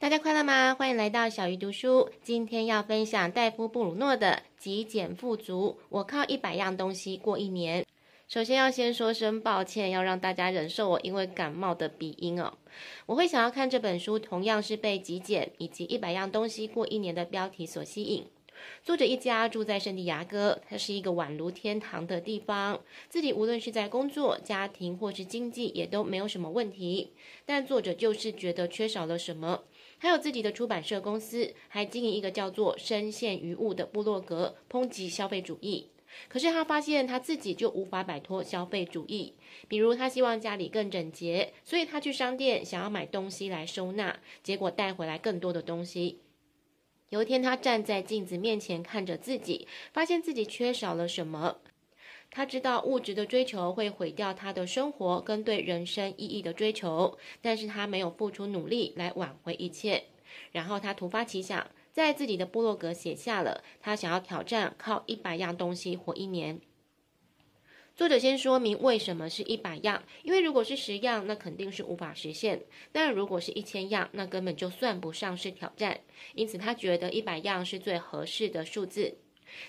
大家快乐吗？欢迎来到小鱼读书。今天要分享戴夫·布鲁诺的《极简富足》，我靠一百样东西过一年。首先要先说声抱歉，要让大家忍受我因为感冒的鼻音哦。我会想要看这本书，同样是被“极简”以及“一百样东西过一年”的标题所吸引。作者一家住在圣地亚哥，它是一个宛如天堂的地方。自己无论是在工作、家庭或是经济，也都没有什么问题。但作者就是觉得缺少了什么。还有自己的出版社公司，还经营一个叫做“深陷于物”的部落格，抨击消费主义。可是他发现他自己就无法摆脱消费主义。比如他希望家里更整洁，所以他去商店想要买东西来收纳，结果带回来更多的东西。有一天，他站在镜子面前看着自己，发现自己缺少了什么。他知道物质的追求会毁掉他的生活跟对人生意义的追求，但是他没有付出努力来挽回一切。然后他突发奇想，在自己的部落格写下了他想要挑战靠一百样东西活一年。作者先说明为什么是一百样，因为如果是十样，那肯定是无法实现；但如果是一千样，那根本就算不上是挑战。因此，他觉得一百样是最合适的数字。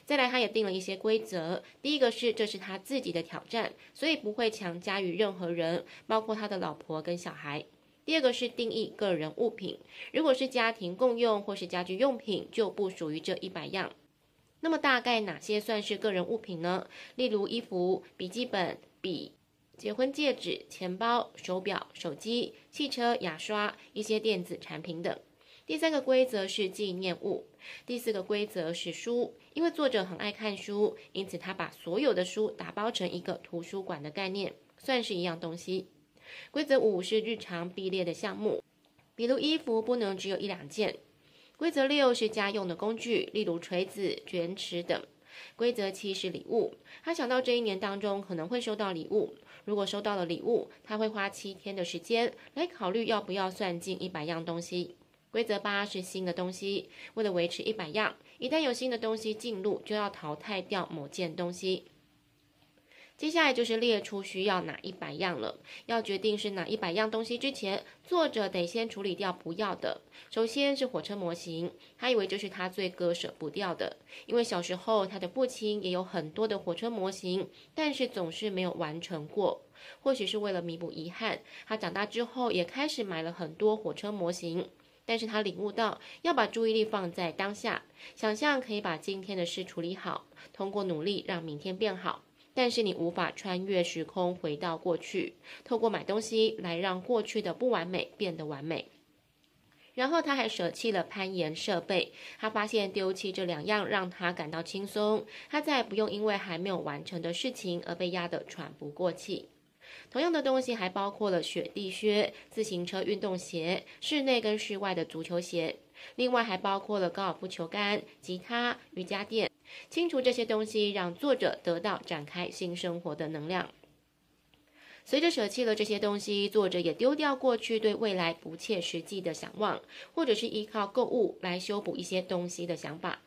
再来，他也定了一些规则。第一个是，这是他自己的挑战，所以不会强加于任何人，包括他的老婆跟小孩。第二个是定义个人物品，如果是家庭共用或是家居用品，就不属于这一百样。那么大概哪些算是个人物品呢？例如衣服、笔记本、笔、结婚戒指、钱包、手表、手机、汽车、牙刷、一些电子产品等。第三个规则是纪念物。第四个规则是书，因为作者很爱看书，因此他把所有的书打包成一个图书馆的概念，算是一样东西。规则五是日常必列的项目，比如衣服不能只有一两件。规则六是家用的工具，例如锤子、卷尺等。规则七是礼物，他想到这一年当中可能会收到礼物，如果收到了礼物，他会花七天的时间来考虑要不要算进一百样东西。规则八是新的东西，为了维持一百样，一旦有新的东西进入，就要淘汰掉某件东西。接下来就是列出需要哪一百样了。要决定是哪一百样东西之前，作者得先处理掉不要的。首先是火车模型，他以为这是他最割舍不掉的，因为小时候他的父亲也有很多的火车模型，但是总是没有完成过。或许是为了弥补遗憾，他长大之后也开始买了很多火车模型。但是他领悟到要把注意力放在当下，想象可以把今天的事处理好，通过努力让明天变好。但是你无法穿越时空回到过去，透过买东西来让过去的不完美变得完美。然后他还舍弃了攀岩设备，他发现丢弃这两样让他感到轻松，他再也不用因为还没有完成的事情而被压得喘不过气。同样的东西还包括了雪地靴、自行车运动鞋、室内跟室外的足球鞋，另外还包括了高尔夫球杆、吉他、瑜伽垫。清除这些东西，让作者得到展开新生活的能量。随着舍弃了这些东西，作者也丢掉过去对未来不切实际的想望，或者是依靠购物来修补一些东西的想法。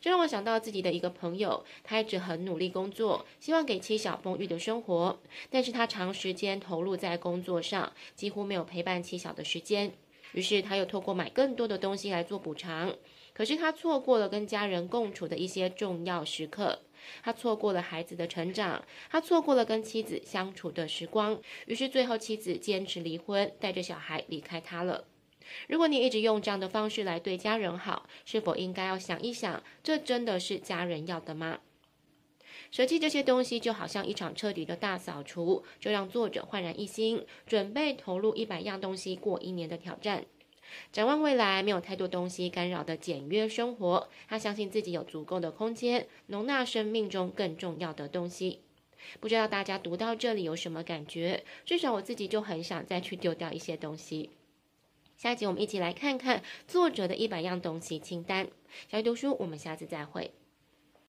这让我想到自己的一个朋友，他一直很努力工作，希望给妻小丰裕的生活，但是他长时间投入在工作上，几乎没有陪伴妻小的时间。于是他又透过买更多的东西来做补偿。可是他错过了跟家人共处的一些重要时刻，他错过了孩子的成长，他错过了跟妻子相处的时光。于是最后妻子坚持离婚，带着小孩离开他了。如果你一直用这样的方式来对家人好，是否应该要想一想，这真的是家人要的吗？舍弃这些东西就好像一场彻底的大扫除，就让作者焕然一新，准备投入一百样东西过一年的挑战。展望未来，没有太多东西干扰的简约生活，他相信自己有足够的空间容纳生命中更重要的东西。不知道大家读到这里有什么感觉？至少我自己就很想再去丢掉一些东西。下一集我们一起来看看作者的一百样东西清单。小鱼读书，我们下次再会。